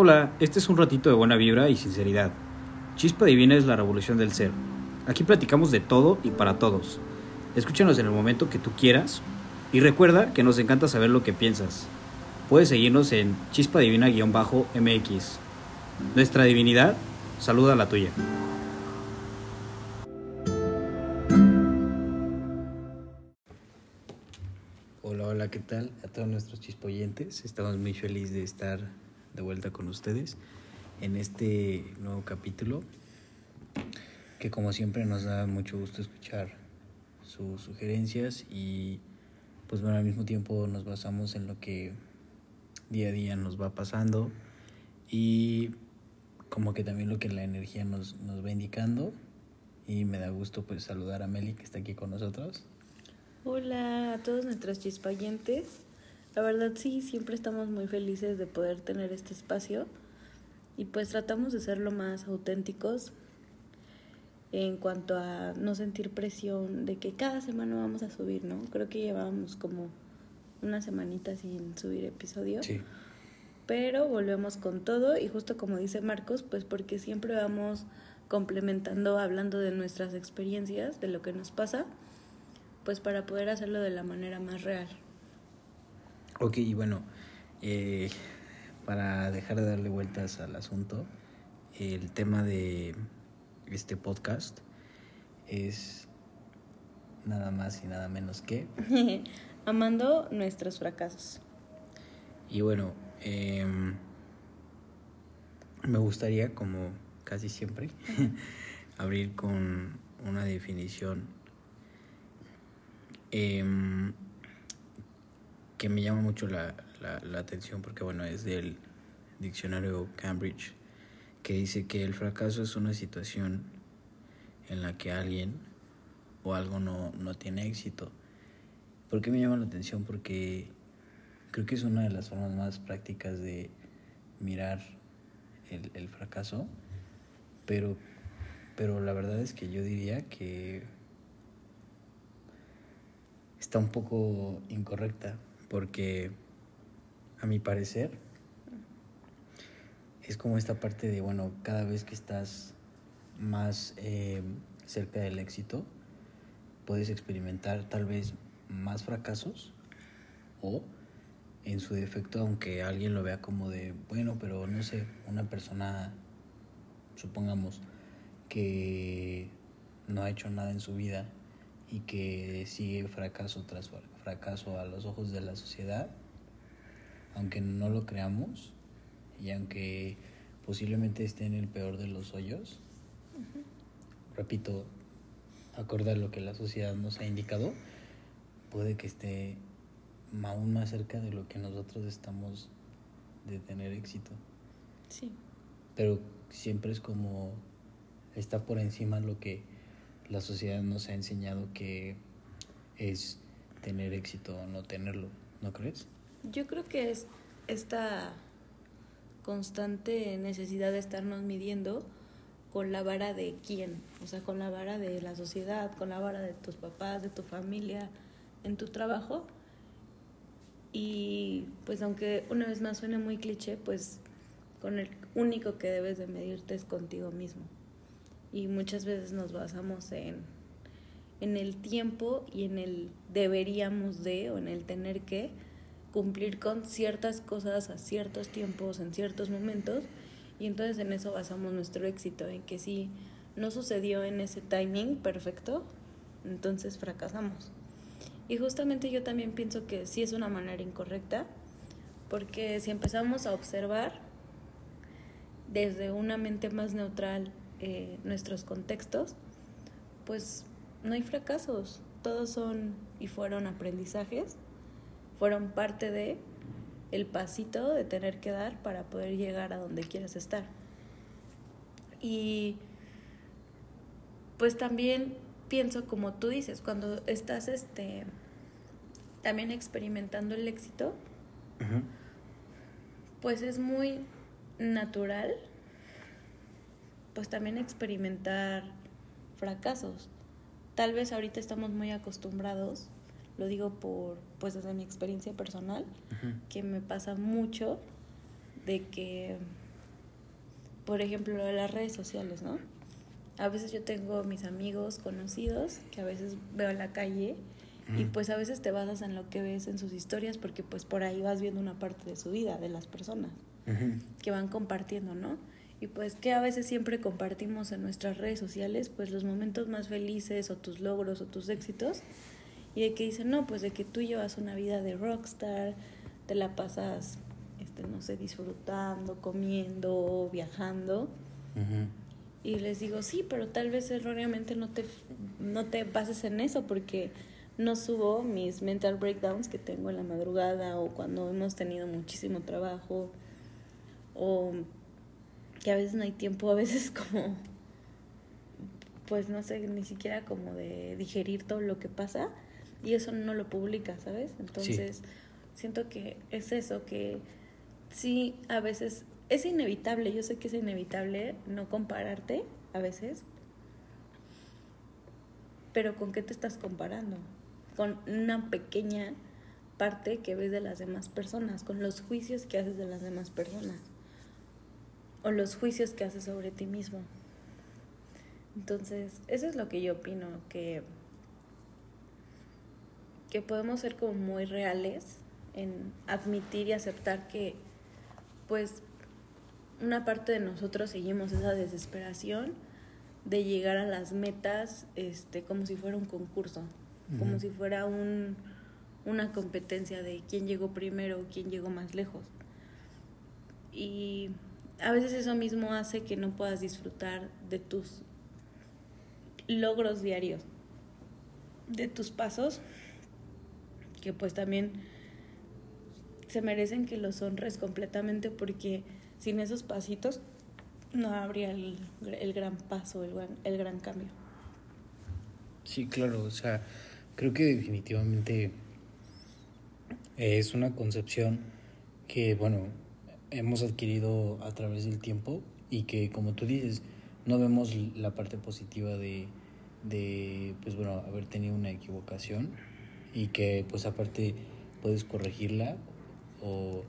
Hola, este es un ratito de buena vibra y sinceridad. Chispa Divina es la revolución del ser. Aquí platicamos de todo y para todos. Escúchanos en el momento que tú quieras y recuerda que nos encanta saber lo que piensas. Puedes seguirnos en Chispa Divina-MX. Nuestra divinidad saluda a la tuya. Hola, hola, ¿qué tal? A todos nuestros chispoyentes. Estamos muy felices de estar de vuelta con ustedes en este nuevo capítulo que como siempre nos da mucho gusto escuchar sus sugerencias y pues bueno al mismo tiempo nos basamos en lo que día a día nos va pasando y como que también lo que la energía nos, nos va indicando y me da gusto pues saludar a Meli que está aquí con nosotros. Hola a todos nuestros chispayentes. La verdad sí, siempre estamos muy felices de poder tener este espacio y pues tratamos de ser lo más auténticos en cuanto a no sentir presión de que cada semana vamos a subir, ¿no? Creo que llevábamos como una semanita sin subir episodio. Sí. Pero volvemos con todo y justo como dice Marcos, pues porque siempre vamos complementando, hablando de nuestras experiencias, de lo que nos pasa, pues para poder hacerlo de la manera más real. Ok, y bueno, eh, para dejar de darle vueltas al asunto, el tema de este podcast es nada más y nada menos que... Amando nuestros fracasos. Y bueno, eh, me gustaría, como casi siempre, abrir con una definición eh, que me llama mucho la, la, atención porque, bueno, es del diccionario Cambridge, que dice que el fracaso es una situación en la que alguien o algo no, no tiene éxito. ¿Por qué me llama la atención? Porque creo que es una de las formas más prácticas de mirar el, el fracaso, pero, pero la verdad es que yo diría que está un poco incorrecta, porque a mi parecer es como esta parte de, bueno, cada vez que estás más eh, cerca del éxito, puedes experimentar tal vez más fracasos o en su defecto, aunque alguien lo vea como de, bueno, pero no sé, una persona, supongamos, que no ha hecho nada en su vida y que sigue fracaso tras fracaso a los ojos de la sociedad, aunque no lo creamos y aunque posiblemente esté en el peor de los hoyos, repito, acorde a lo que la sociedad nos ha indicado, puede que esté aún más cerca de lo que nosotros estamos de tener éxito. Sí. Pero siempre es como está por encima lo que la sociedad nos ha enseñado que es tener éxito o no tenerlo, ¿no crees? Yo creo que es esta constante necesidad de estarnos midiendo con la vara de quién, o sea, con la vara de la sociedad, con la vara de tus papás, de tu familia, en tu trabajo. Y pues aunque una vez más suene muy cliché, pues con el único que debes de medirte es contigo mismo. Y muchas veces nos basamos en, en el tiempo y en el deberíamos de o en el tener que cumplir con ciertas cosas a ciertos tiempos, en ciertos momentos, y entonces en eso basamos nuestro éxito, en que si no sucedió en ese timing perfecto, entonces fracasamos. Y justamente yo también pienso que sí es una manera incorrecta, porque si empezamos a observar desde una mente más neutral eh, nuestros contextos, pues no hay fracasos, todos son y fueron aprendizajes, fueron parte de el pasito de tener que dar para poder llegar a donde quieres estar. Y pues también pienso como tú dices, cuando estás este también experimentando el éxito, pues es muy natural pues también experimentar fracasos. Tal vez ahorita estamos muy acostumbrados, lo digo por pues desde mi experiencia personal, que me pasa mucho de que por ejemplo, las redes sociales, ¿no? A veces yo tengo mis amigos conocidos que a veces veo en la calle y pues a veces te basas en lo que ves en sus historias porque pues por ahí vas viendo una parte de su vida, de las personas que van compartiendo, ¿no? Y pues que a veces siempre compartimos en nuestras redes sociales pues los momentos más felices o tus logros o tus éxitos y de que dicen, no, pues de que tú llevas una vida de rockstar, te la pasas, este, no sé, disfrutando, comiendo, viajando. Y les digo, sí, pero tal vez erróneamente no te, no te bases en eso porque no subo mis mental breakdowns que tengo en la madrugada o cuando hemos tenido muchísimo trabajo o que a veces no hay tiempo, a veces como, pues no sé, ni siquiera como de digerir todo lo que pasa y eso no lo publica, ¿sabes? Entonces, siento que es eso, que sí, a veces es inevitable, yo sé que es inevitable no compararte a veces, pero ¿con qué te estás comparando? Con una pequeña parte que ves de las demás personas, con los juicios que haces de las demás personas o los juicios que haces sobre ti mismo. Entonces, eso es lo que yo opino, que, que podemos ser como muy reales en admitir y aceptar que pues una parte de nosotros seguimos esa desesperación de llegar a las metas este como si fuera un concurso, como si fuera un, una competencia de quién llegó primero, quién llegó más lejos. Y a veces eso mismo hace que no puedas disfrutar de tus logros diarios, de tus pasos, que pues también se merecen que los honres completamente porque sin esos pasitos no habría el, gran paso, el, el gran cambio. Sí, claro, o sea, creo que definitivamente es una concepción que, bueno, hemos adquirido a través del tiempo y que, como tú dices, no vemos la parte positiva de, de pues bueno, haber tenido una equivocación y que, pues aparte, puedes corregirla o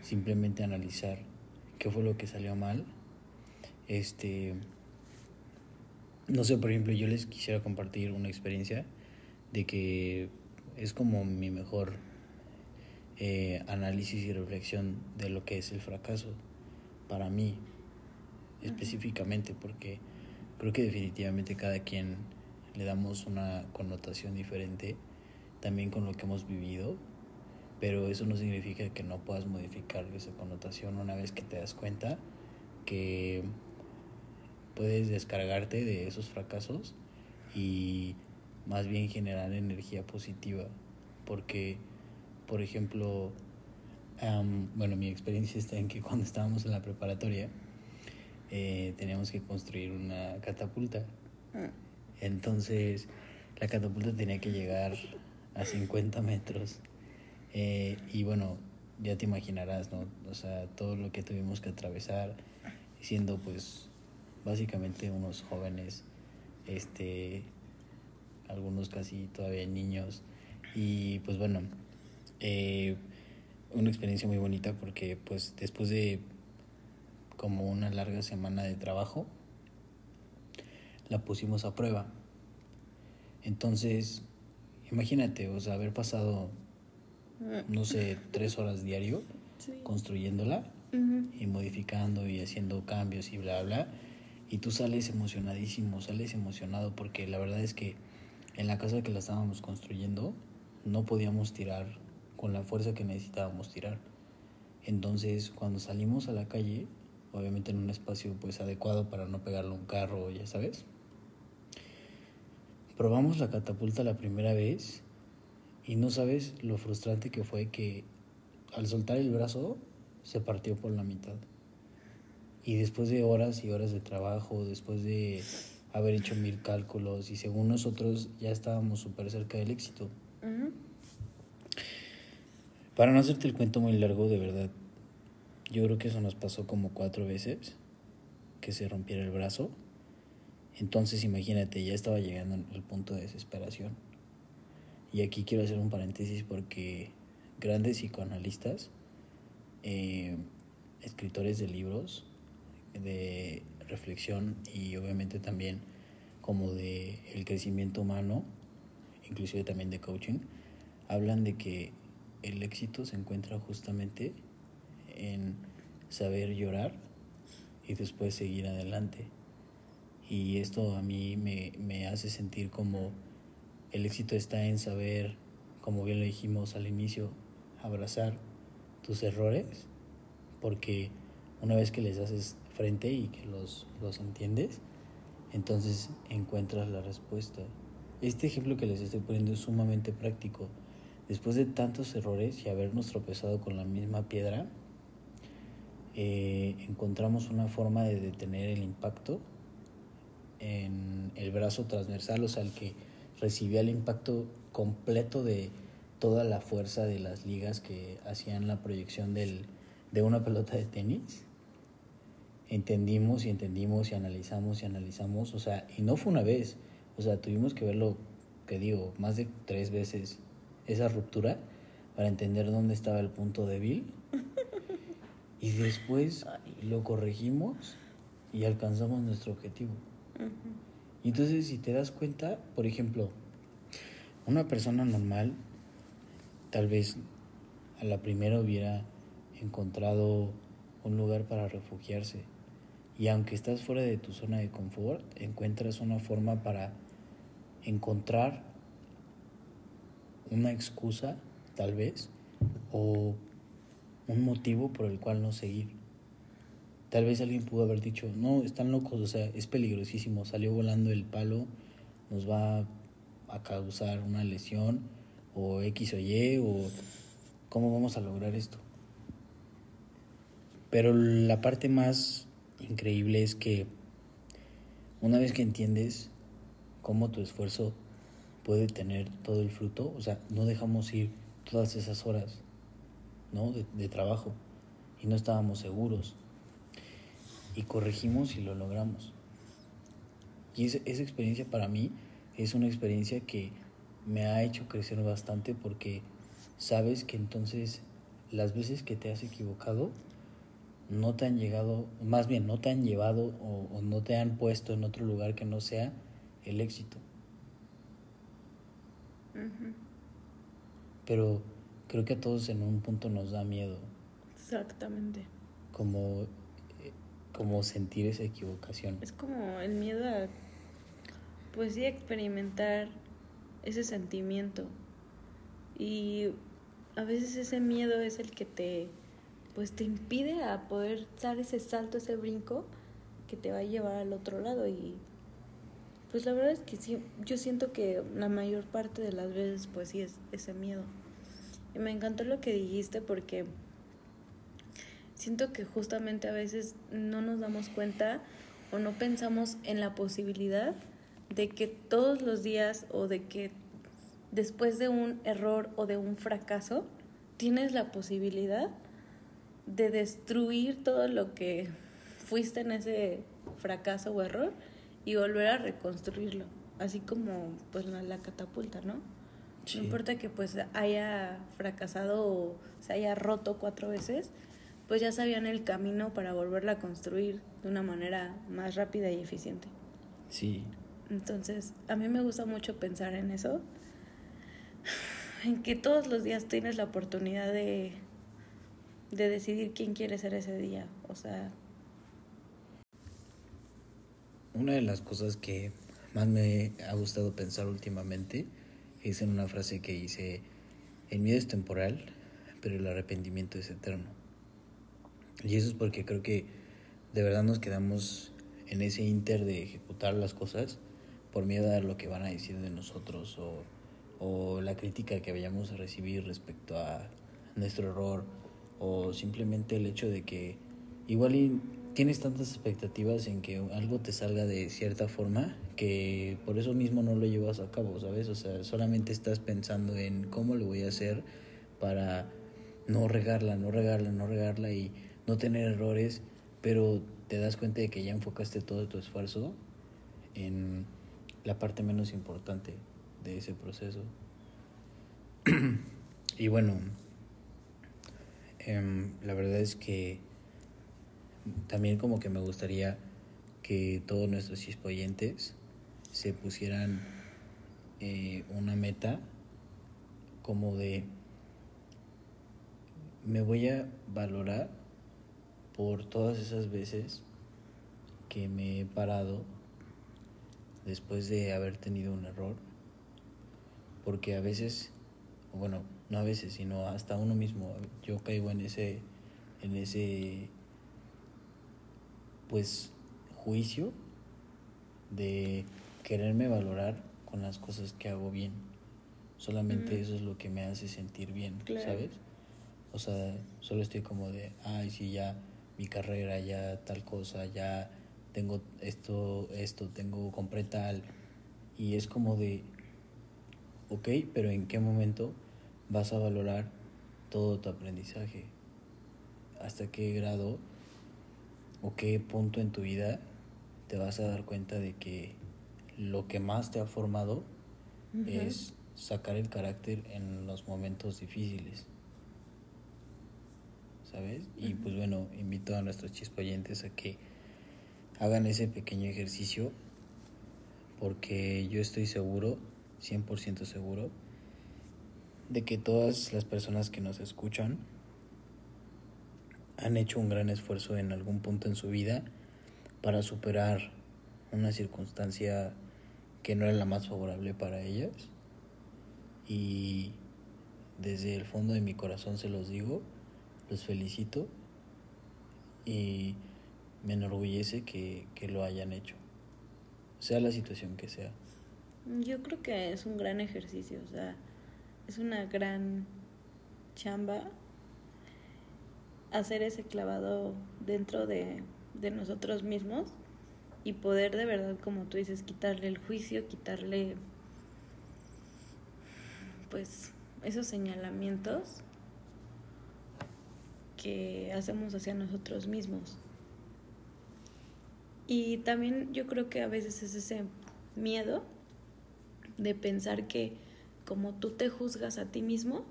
simplemente analizar qué fue lo que salió mal. Este, no sé, por ejemplo, yo les quisiera compartir una experiencia de que es como mi mejor eh, análisis y reflexión de lo que es el fracaso para mí específicamente porque creo que definitivamente cada quien le damos una connotación diferente también con lo que hemos vivido pero eso no significa que no puedas modificar esa connotación una vez que te das cuenta que puedes descargarte de esos fracasos y más bien generar energía positiva porque por ejemplo bueno mi experiencia está en que cuando estábamos en la preparatoria eh, teníamos que construir una catapulta ah. entonces la catapulta tenía que llegar a 50 metros eh, y bueno, ya te imaginarás, ¿no? O sea, todo lo que tuvimos que atravesar, siendo pues básicamente unos jóvenes, este, algunos casi todavía niños. Y pues bueno, eh, una experiencia muy bonita porque pues después de como una larga semana de trabajo, la pusimos a prueba. Entonces, imagínate, o sea, haber pasado no sé, tres horas diario construyéndola y modificando y haciendo cambios y bla, bla. Y tú sales emocionadísimo, sales emocionado porque la verdad es que en la casa que la estábamos construyendo no podíamos tirar con la fuerza que necesitábamos tirar. Entonces, cuando salimos a la calle, obviamente en un espacio pues adecuado para no pegarle un carro, ya sabes. Probamos la catapulta la primera vez y no sabes lo frustrante que fue que al soltar el brazo se partió por la mitad. Y después de horas y horas de trabajo, después de haber hecho mil cálculos y según nosotros ya estábamos súper cerca del éxito. Para no hacerte el cuento muy largo, de verdad, yo creo que eso nos pasó como cuatro veces, que se rompiera el brazo. Entonces imagínate, ya estaba llegando al punto de desesperación. Y aquí quiero hacer un paréntesis porque grandes psicoanalistas, eh, escritores de libros, de reflexión y obviamente también como de el crecimiento humano, inclusive también de coaching, hablan de que el éxito se encuentra justamente en saber llorar y después seguir adelante. Y esto a mí me, me hace sentir como el éxito está en saber, como bien lo dijimos al inicio, abrazar tus errores, porque una vez que les haces frente y que los, los entiendes, entonces encuentras la respuesta. Este ejemplo que les estoy poniendo es sumamente práctico. Después de tantos errores y habernos tropezado con la misma piedra, eh, encontramos una forma de detener el impacto en el brazo transversal, o sea, el que recibía el impacto completo de toda la fuerza de las ligas que hacían la proyección del, de una pelota de tenis. Entendimos y entendimos y analizamos y analizamos, o sea, y no fue una vez, o sea, tuvimos que verlo, que digo, más de tres veces esa ruptura para entender dónde estaba el punto débil. Y después lo corregimos y alcanzamos nuestro objetivo. Y entonces, si te das cuenta, por ejemplo, una persona normal tal vez a la primera hubiera encontrado un lugar para refugiarse. Y aunque estás fuera de tu zona de confort, encuentras una forma para encontrar una excusa, tal vez, o un motivo por el cual no seguir. Tal vez alguien pudo haber dicho, no, están locos, o sea, es peligrosísimo, salió volando el palo, nos va a causar una lesión, o X o Y, o cómo vamos a lograr esto. Pero la parte más increíble es que una vez que entiendes cómo tu esfuerzo puede tener todo el fruto, o sea, no dejamos ir todas esas horas ¿no? de, trabajo y no estábamos seguros y corregimos y lo logramos. Y esa, experiencia para mí es una experiencia que me ha hecho crecer bastante porque sabes que entonces las veces que te has equivocado no te han llegado, más bien no te han llevado o no te han puesto en otro lugar que no sea el éxito. Pero creo que a todos en un punto nos da miedo. Exactamente. Como como sentir esa equivocación. Es como el miedo a, pues sí, experimentar ese sentimiento. Y a veces ese miedo es el que te, pues te impide a poder dar ese salto, ese brinco que te va a llevar al otro lado. Y pues la verdad es que sí, yo siento que la mayor parte de las veces, pues sí, es ese miedo. Y me encantó lo que dijiste porque siento que justamente a veces no nos damos cuenta o no pensamos en la posibilidad de que todos los días o de que después de un error o de un fracaso tienes la posibilidad de destruir todo lo que fuiste en ese fracaso o error y volver a reconstruirlo, así como pues la, la catapulta, ¿no? Sí. No importa que pues haya fracasado o se haya roto cuatro veces, pues ya sabían el camino para volverla a construir de una manera más rápida y eficiente. Sí. Entonces, a mí me gusta mucho pensar en eso, en que todos los días tienes la oportunidad de, de decidir quién quiere ser ese día. O sea... Una de las cosas que más me ha gustado pensar últimamente es en una frase que dice, el miedo es temporal, pero el arrepentimiento es eterno. Y eso es porque creo que de verdad nos quedamos en ese inter de ejecutar las cosas por miedo a lo que van a decir de nosotros o, o la crítica que vayamos a recibir respecto a nuestro error o simplemente el hecho de que igual tienes tantas expectativas en que algo te salga de cierta forma que por eso mismo no lo llevas a cabo, ¿sabes? O sea, solamente estás pensando en cómo lo voy a hacer para no regarla, no regarla, no regarla y no tener errores, pero te das cuenta de que ya enfocaste todo tu esfuerzo en la parte menos importante de ese proceso. y bueno, eh, la verdad es que también como que me gustaría que todos nuestros chispoyentes se pusieran eh, una meta como de me voy a valorar por todas esas veces que me he parado después de haber tenido un error porque a veces bueno no a veces sino hasta uno mismo yo caigo en ese en ese pues juicio de quererme valorar con las cosas que hago bien. Solamente eso es lo que me hace sentir bien, ¿sabes? O sea, solo estoy como de, ay, sí, ya mi carrera, ya tal cosa, ya tengo esto, esto, tengo, compré tal. Y es como de, ok, pero ¿en qué momento vas a valorar todo tu aprendizaje? ¿Hasta qué grado o qué punto en tu vida te vas a dar cuenta de que lo que más te ha formado es sacar el carácter en los momentos difíciles. ¿Sabes? Y pues bueno, invito a nuestros chispoyentes a que hagan ese pequeño ejercicio porque yo estoy seguro, 100% seguro, de que todas las personas que nos escuchan han hecho un gran esfuerzo en algún punto en su vida para superar una circunstancia que no era la más favorable para ellas. Y desde el fondo de mi corazón se los digo, los felicito y me enorgullece que, que lo hayan hecho, sea la situación que sea. Yo creo que es un gran ejercicio, o sea, es una gran chamba hacer ese clavado dentro de, de nosotros mismos y poder de verdad, como tú dices, quitarle el juicio, quitarle pues esos señalamientos que hacemos hacia nosotros mismos. Y también yo creo que a veces es ese miedo de pensar que como tú te juzgas a ti mismo,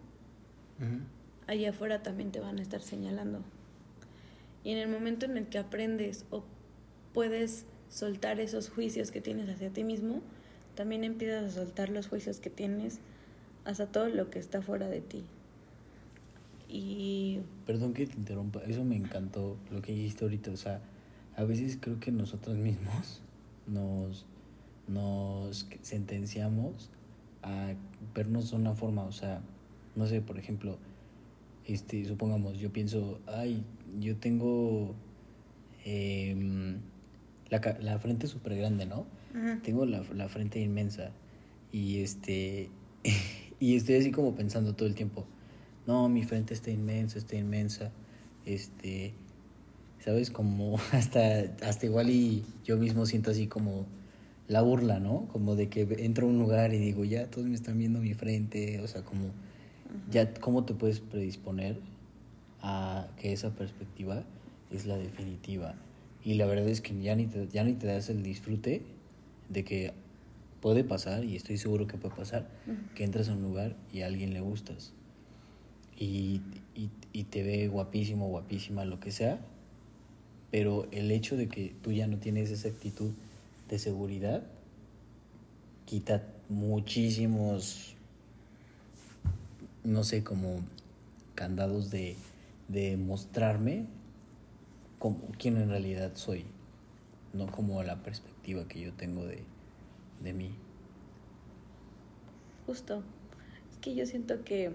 allá afuera también te van a estar señalando. Y en el momento en el que aprendes o puedes soltar esos juicios que tienes hacia ti mismo, también empiezas a soltar los juicios que tienes hacia todo lo que está fuera de ti. Y... Perdón que te interrumpa, eso me encantó lo que dijiste ahorita, o sea, a veces creo que nosotros mismos nos, nos sentenciamos a vernos de una forma, o sea, no sé, por ejemplo, este, supongamos, yo pienso, ay, yo tengo eh, la, la frente súper grande, ¿no? Tengo la, la, frente inmensa y este y estoy así como pensando todo el tiempo, no, mi frente está inmensa, está inmensa, este, ¿sabes? Como hasta, hasta igual y yo mismo siento así como la burla, ¿no? Como de que entro a un lugar y digo, ya todos me están viendo mi frente, o sea, como, ya, ¿cómo te puedes predisponer a que esa perspectiva es la definitiva? Y la verdad es que ya ni te, ya ni te das el disfrute de que puede pasar, y estoy seguro que puede pasar, que entras a un lugar y a alguien le gustas. Y, y, y, te ve guapísimo, guapísima, lo que sea, pero el hecho de que tú ya no tienes esa actitud de seguridad quita muchísimos, no sé, como candados de, de mostrarme como quién en realidad soy, no como la perspectiva que yo tengo de, de mí. Justo. Es que yo siento que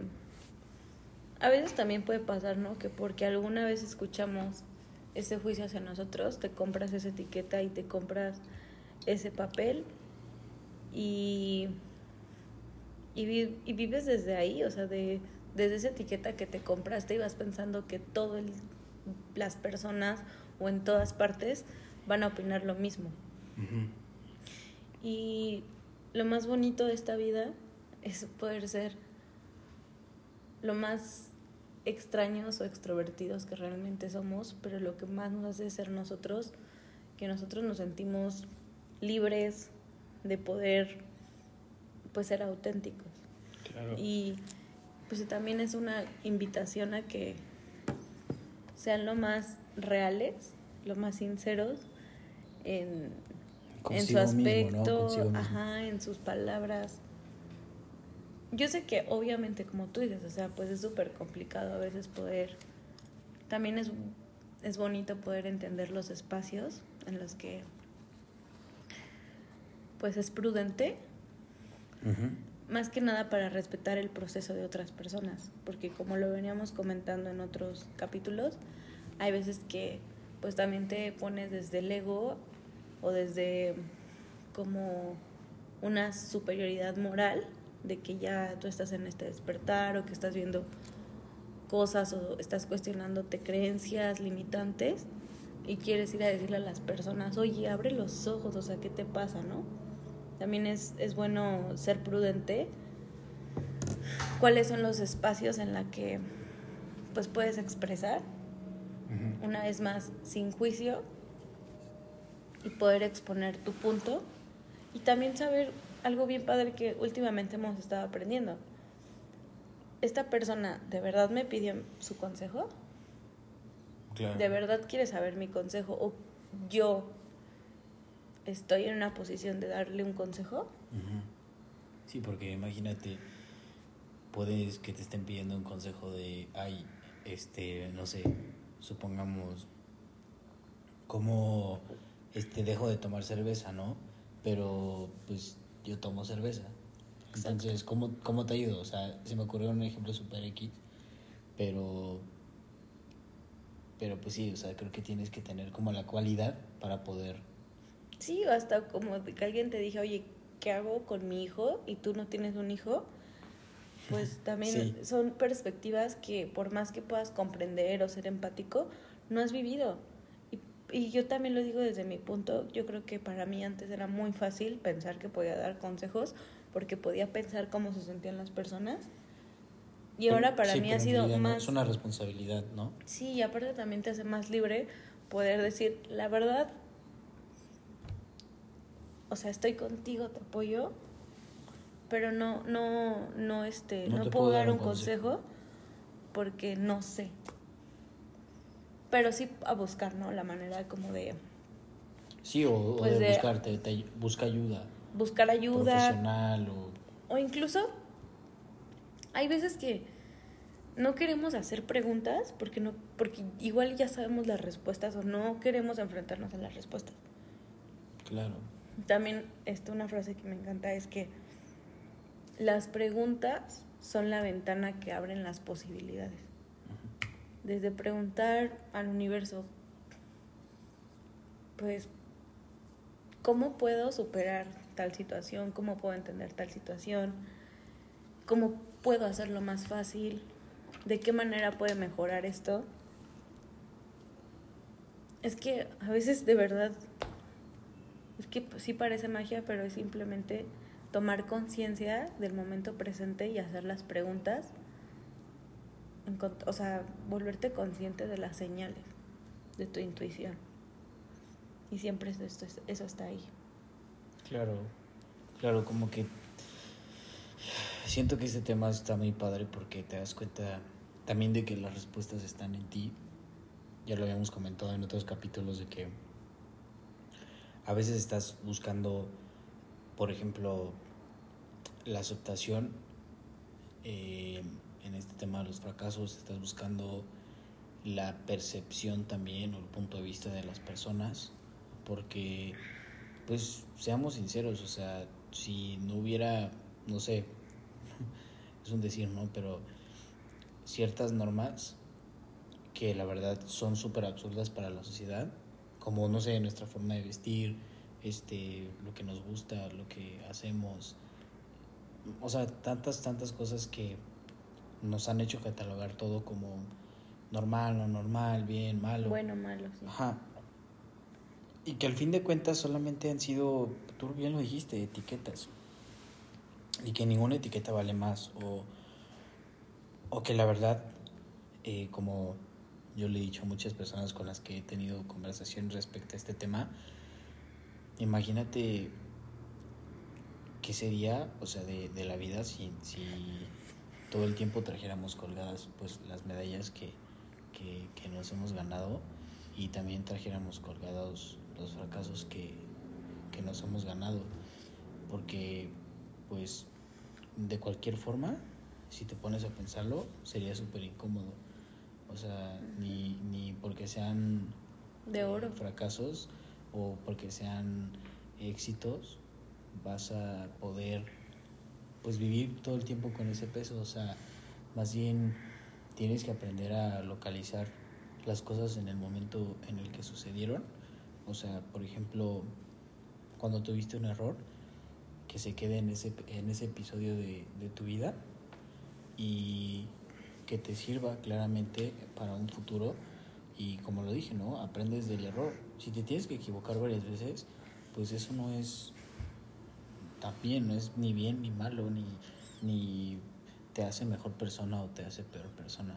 a veces también puede pasar, ¿no? Que porque alguna vez escuchamos ese juicio hacia nosotros, te compras esa etiqueta y te compras ese papel y, y, y vives desde ahí, o sea, de, desde esa etiqueta que te compraste y vas pensando que todo el las personas o en todas partes van a opinar lo mismo. Y lo más bonito de esta vida es poder ser lo más extraños o extrovertidos que realmente somos, pero lo que más nos hace ser nosotros, que nosotros nos sentimos libres de poder pues ser auténticos. Y pues también es una invitación a que sean lo más reales lo más sinceros en, en su mismo, ¿no? aspecto, ajá, en sus palabras. Yo sé que obviamente, como tú dices, o sea, pues es súper complicado a veces poder, también es, es bonito poder entender los espacios en los que pues es prudente, Más que nada para respetar el proceso de otras personas, porque como lo veníamos comentando en otros capítulos, hay veces que pues también te pones desde el ego o desde como una superioridad moral de que ya tú estás en este despertar o que estás viendo cosas o estás cuestionándote creencias limitantes y quieres ir a decirle a las personas, oye, abre los ojos, o sea, ¿qué te pasa, no? También es, es bueno ser prudente. ¿Cuáles son los espacios en los que pues puedes expresar? Ujú. Una vez más, sin juicio y poder exponer tu punto. Y también saber algo bien padre que últimamente hemos estado aprendiendo. ¿Esta persona de verdad me pidió su consejo? Claro. ¿De verdad quiere saber mi consejo? ¿O yo estoy en una posición de darle un consejo? Sí, porque imagínate, puedes que te estén pidiendo un consejo de, ay, este, no sé, supongamos, cómo este, dejo de tomar cerveza, ¿no? Pero pues yo tomo cerveza. Entonces, ¿cómo, ¿cómo te ayudo? O sea, se me ocurrió un ejemplo super X, pero, pero pues sí, o sea, creo que tienes que tener como la cualidad para poder Sí, o hasta como que alguien te dije, oye, ¿qué hago con mi hijo? Y tú no tienes un hijo. Pues también Sí. son perspectivas que por más que puedas comprender o ser empático, no has vivido. Y, y yo también lo digo desde mi punto, yo creo que para mí antes era muy fácil pensar que podía dar consejos porque podía pensar cómo se sentían las personas. Y ahora para Sí, mí ha sido no, más... Es una responsabilidad, ¿no? Sí, y aparte también te hace más libre poder decir, la verdad, o sea, estoy contigo, te apoyo, pero no, no, no, este, No puedo dar un consejo. porque no sé. Pero sí a buscar, ¿no? La manera como de Sí, o, o Pues de, de- buscarte, te- busca ayuda buscar ayuda. profesional o... O incluso hay veces que no queremos hacer preguntas porque no porque igual ya sabemos las respuestas o no queremos enfrentarnos a las respuestas. Claro. También esta una frase que me encanta es que las preguntas son la ventana que abren las posibilidades. Desde preguntar al universo, pues, ¿cómo puedo superar tal situación? ¿Cómo puedo entender tal situación? ¿Cómo puedo hacerlo más fácil? ¿De qué manera puede mejorar esto? Es que a veces de verdad es que pues, sí parece magia, pero es simplemente tomar conciencia del momento presente y hacer las preguntas. O sea, volverte consciente de las señales, de tu intuición. Y siempre eso, esto- eso está ahí. Claro. Claro, como que... Siento que este tema está muy padre porque te das cuenta también de que las respuestas están en ti. Ya lo habíamos comentado en otros capítulos de que a veces estás buscando, por ejemplo, la aceptación eh, en este tema de los fracasos, estás buscando la percepción también o el punto de vista de las personas, porque, pues, seamos sinceros, o sea, si no hubiera, no sé, es un decir, ¿no? Pero ciertas normas que la verdad son súper absurdas para la sociedad, como, no sé, nuestra forma de vestir, este, lo que nos gusta, lo que hacemos, o sea, tantas, tantas cosas que nos han hecho catalogar todo como normal, no normal, bien, malo. Bueno, malo, sí. Ajá. Y que al fin de cuentas solamente han sido, tú bien lo dijiste, etiquetas. Y que ninguna etiqueta vale más. O, o que la verdad, eh, como yo le he dicho a muchas personas con las que he tenido conversación respecto a este tema, imagínate qué sería, o sea, de, de la vida si, si todo el tiempo trajéramos colgadas pues las medallas que, que, que nos hemos ganado y también trajéramos colgados los fracasos que, que nos hemos ganado. Porque, pues, de cualquier forma, si te pones a pensarlo, sería súper incómodo. O sea, ni, ni porque sean de oro. fracasos o porque sean éxitos, vas a poder pues vivir todo el tiempo con ese peso. O sea, más bien tienes que aprender a localizar las cosas en el momento en el que sucedieron. O sea, por ejemplo, cuando tuviste un error, que se quede en ese, en ese episodio de, de tu vida y que te sirva claramente para un futuro. Y como lo dije, ¿no? Aprendes del error. Si te tienes que equivocar varias veces, pues eso no es también, no es ni bien ni malo, ni, ni te hace mejor persona o te hace peor persona.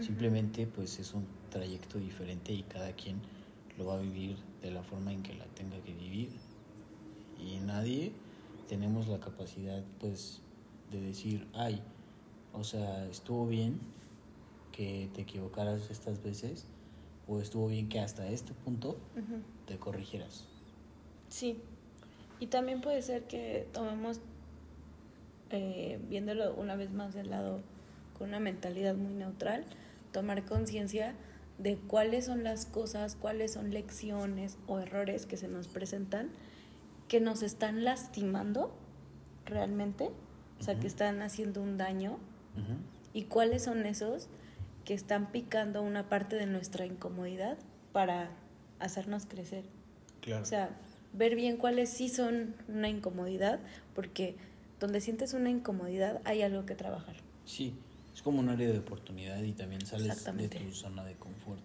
Simplemente pues es un trayecto diferente y cada quien lo va a vivir de la forma en que la tenga que vivir. Y nadie tenemos la capacidad pues de decir, ay, o sea, estuvo bien que te equivocaras estas veces o estuvo bien que hasta este punto te corrigieras. Sí, y también puede ser que tomemos, eh, viéndolo una vez más del lado con una mentalidad muy neutral, tomar conciencia de cuáles son las cosas, cuáles son lecciones o errores que se nos presentan que nos están lastimando realmente, o sea, que están haciendo un daño, y cuáles son esos que están picando una parte de nuestra incomodidad para hacernos crecer. Claro. O sea, ver bien cuáles sí son una incomodidad, porque donde sientes una incomodidad hay algo que trabajar. Sí, es como un área de oportunidad y también sales de tu zona de confort.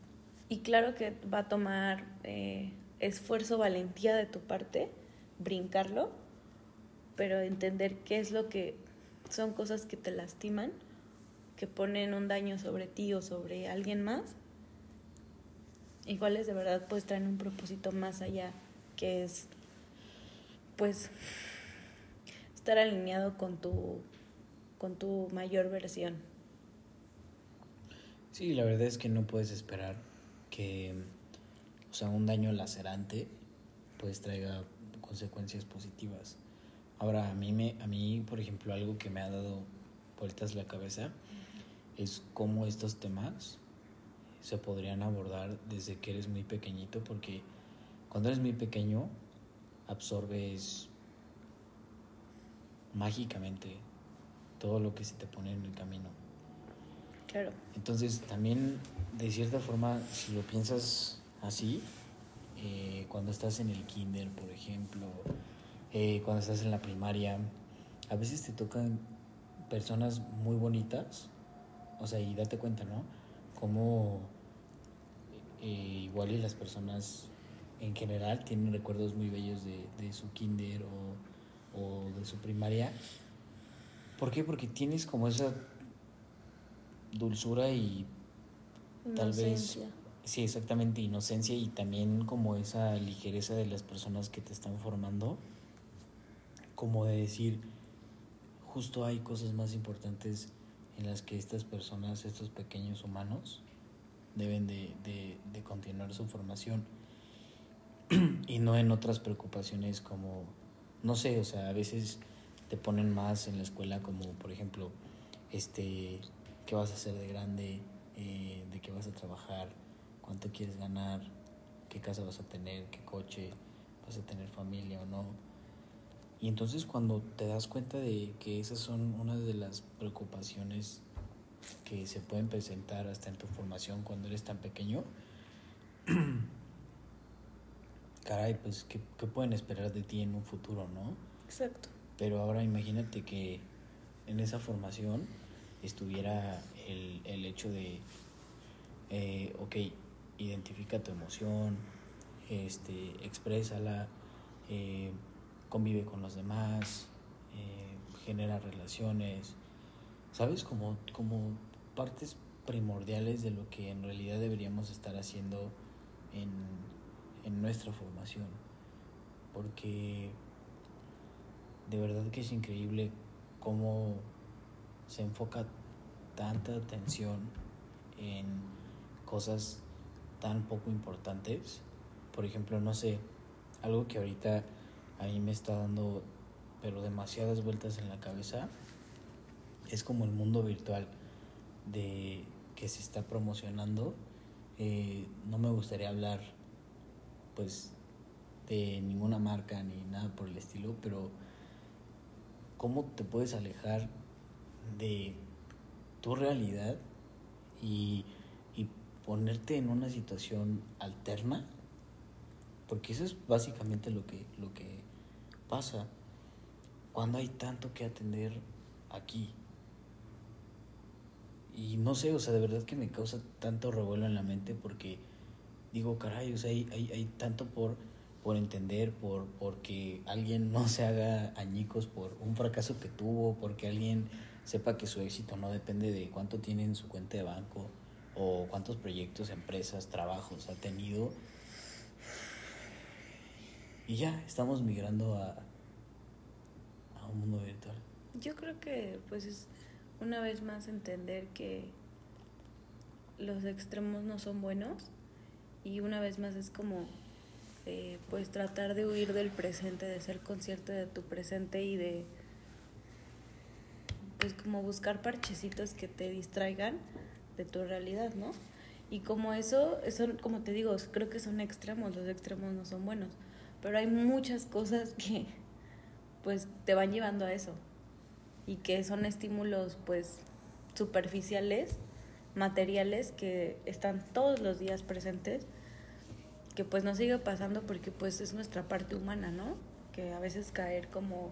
Y claro que va a tomar eh, esfuerzo, valentía de tu parte, brincarlo, pero entender qué es lo que son cosas que te lastiman, que ponen un daño sobre ti o sobre alguien más, y cuáles de verdad pues traen un propósito más allá que es pues estar alineado con tu con tu mayor versión. Sí, la verdad es que no puedes esperar que o sea, un daño lacerante pues traiga consecuencias positivas. Ahora, a mí me a mí, por ejemplo, algo que me ha dado vueltas la cabeza es cómo estos temas se podrían abordar desde que eres muy pequeñito porque cuando eres muy pequeño, absorbes mágicamente todo lo que se te pone en el camino. Claro. Entonces, también, de cierta forma, si lo piensas así, eh, cuando estás en el kinder, por ejemplo, eh, cuando estás en la primaria, a veces te tocan personas muy bonitas, o sea, y date cuenta, ¿no? Como eh, igual y las personas en general tienen recuerdos muy bellos de, de su kinder o, o, de su primaria. ¿Por qué? Porque tienes como esa dulzura y tal vez... Sí, exactamente, inocencia y también como esa ligereza de las personas que te están formando, como de decir, justo hay cosas más importantes en las que estas personas, estos pequeños humanos, deben de, de, de continuar su formación. Y no en otras preocupaciones como, no sé, o sea, a veces te ponen más en la escuela como, por ejemplo, este, qué vas a hacer de grande, eh, de qué vas a trabajar, cuánto quieres ganar, qué casa vas a tener, qué coche, vas a tener familia o no. Y entonces cuando te das cuenta de que esas son una de las preocupaciones que se pueden presentar hasta en tu formación cuando eres tan pequeño, caray, pues, ¿qué, ¿qué, pueden esperar de ti en un futuro, no? Exacto. Pero ahora imagínate que en esa formación estuviera el, el hecho de, eh, ok, identifica tu emoción, este, exprésala, eh, convive con los demás, eh, genera relaciones, ¿sabes? Como, como partes primordiales de lo que en realidad deberíamos estar haciendo en en nuestra formación. Porque de verdad que es increíble cómo se enfoca tanta atención en cosas tan poco importantes. Por ejemplo, no sé, algo que ahorita a mí me está dando pero demasiadas vueltas en la cabeza es como el mundo virtual de que se está promocionando. Eh, no me gustaría hablar pues de ninguna marca ni nada por el estilo, pero cómo te puedes alejar de tu realidad y, y ponerte en una situación alterna, porque eso es básicamente lo que, lo que pasa cuando hay tanto que atender aquí. Y no sé, o sea, de verdad que me causa tanto revuelo en la mente porque digo, caray, o sea, hay, hay, hay tanto por, por entender, por porque alguien no se haga añicos por un fracaso que tuvo, porque alguien sepa que su éxito no depende de cuánto tiene en su cuenta de banco o cuántos proyectos, empresas, trabajos ha tenido. Y ya, estamos migrando a, a un mundo virtual. Yo creo que pues es una vez más entender que los extremos no son buenos y una vez más es como eh, pues tratar de huir del presente, de ser consciente de tu presente y de pues como buscar parchecitos que te distraigan de tu realidad, ¿no? Y como eso, eso, como te digo, creo que son extremos, los extremos no son buenos, pero hay muchas cosas que pues te van llevando a eso y que son estímulos pues superficiales, materiales que están todos los días presentes, que pues nos sigue pasando porque pues es nuestra parte humana, ¿no? Que a veces caer como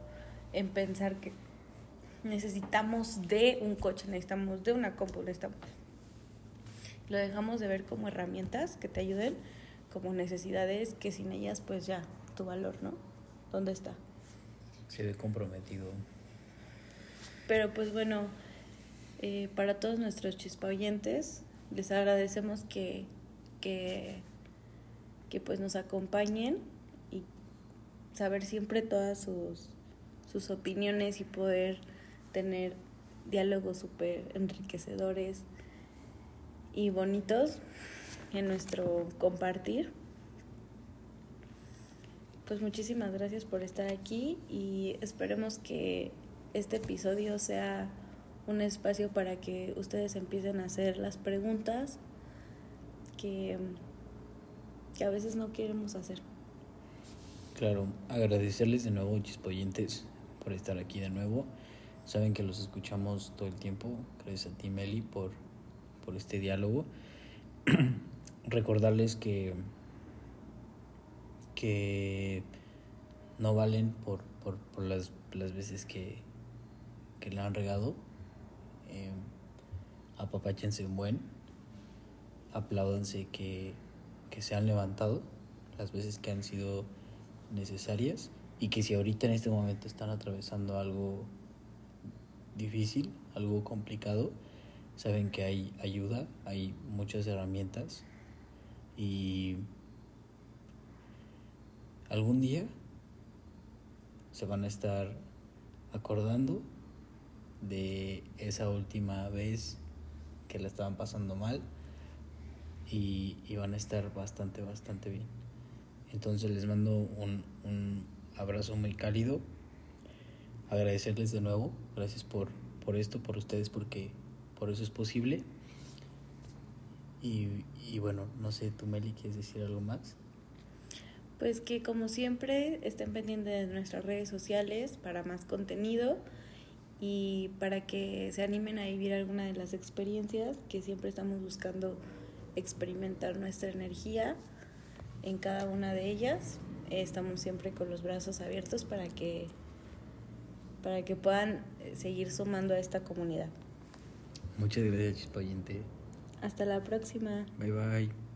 en pensar que necesitamos de un coche, necesitamos de una compu, necesitamos... Lo dejamos de ver como herramientas que te ayuden, como necesidades que sin ellas pues ya, tu valor, ¿no? ¿Dónde está? Se ve comprometido. Pero pues bueno, eh, para todos nuestros chispa oyentes, les agradecemos que, que, que pues nos acompañen y saber siempre todas sus, sus opiniones y poder tener diálogos súper enriquecedores y bonitos en nuestro compartir. Pues muchísimas gracias por estar aquí y esperemos que este episodio sea un espacio para que ustedes empiecen a hacer las preguntas que, que a veces no queremos hacer. Claro, agradecerles de nuevo, chispoyentes, por estar aquí de nuevo. Saben que los escuchamos todo el tiempo. Gracias a ti, Meli, por, por este diálogo. Recordarles que, que no valen por, por, por las, las, veces que, que la han regado. Eh, apapáchense un buen. Que, que se han levantado las veces que han sido necesarias y que si ahorita en este momento están atravesando algo difícil, algo complicado, saben que hay ayuda, hay muchas herramientas y algún día se van a estar acordando de esa última vez que la estaban pasando mal y, y van a estar bastante, bastante bien. Entonces les mando un, un abrazo muy cálido agradecerles de nuevo, gracias por, por esto, por ustedes, porque por eso es posible. Y, y bueno, no sé, tú Meli, ¿quieres decir algo más? Pues que como siempre estén pendientes de nuestras redes sociales para más contenido y para que se animen a vivir alguna de las experiencias que siempre estamos buscando experimentar nuestra energía en cada una de ellas. Estamos siempre con los brazos abiertos para que para que puedan eh, seguir sumando a esta comunidad. Muchas gracias, Chispoyente. Hasta la próxima. Bye bye.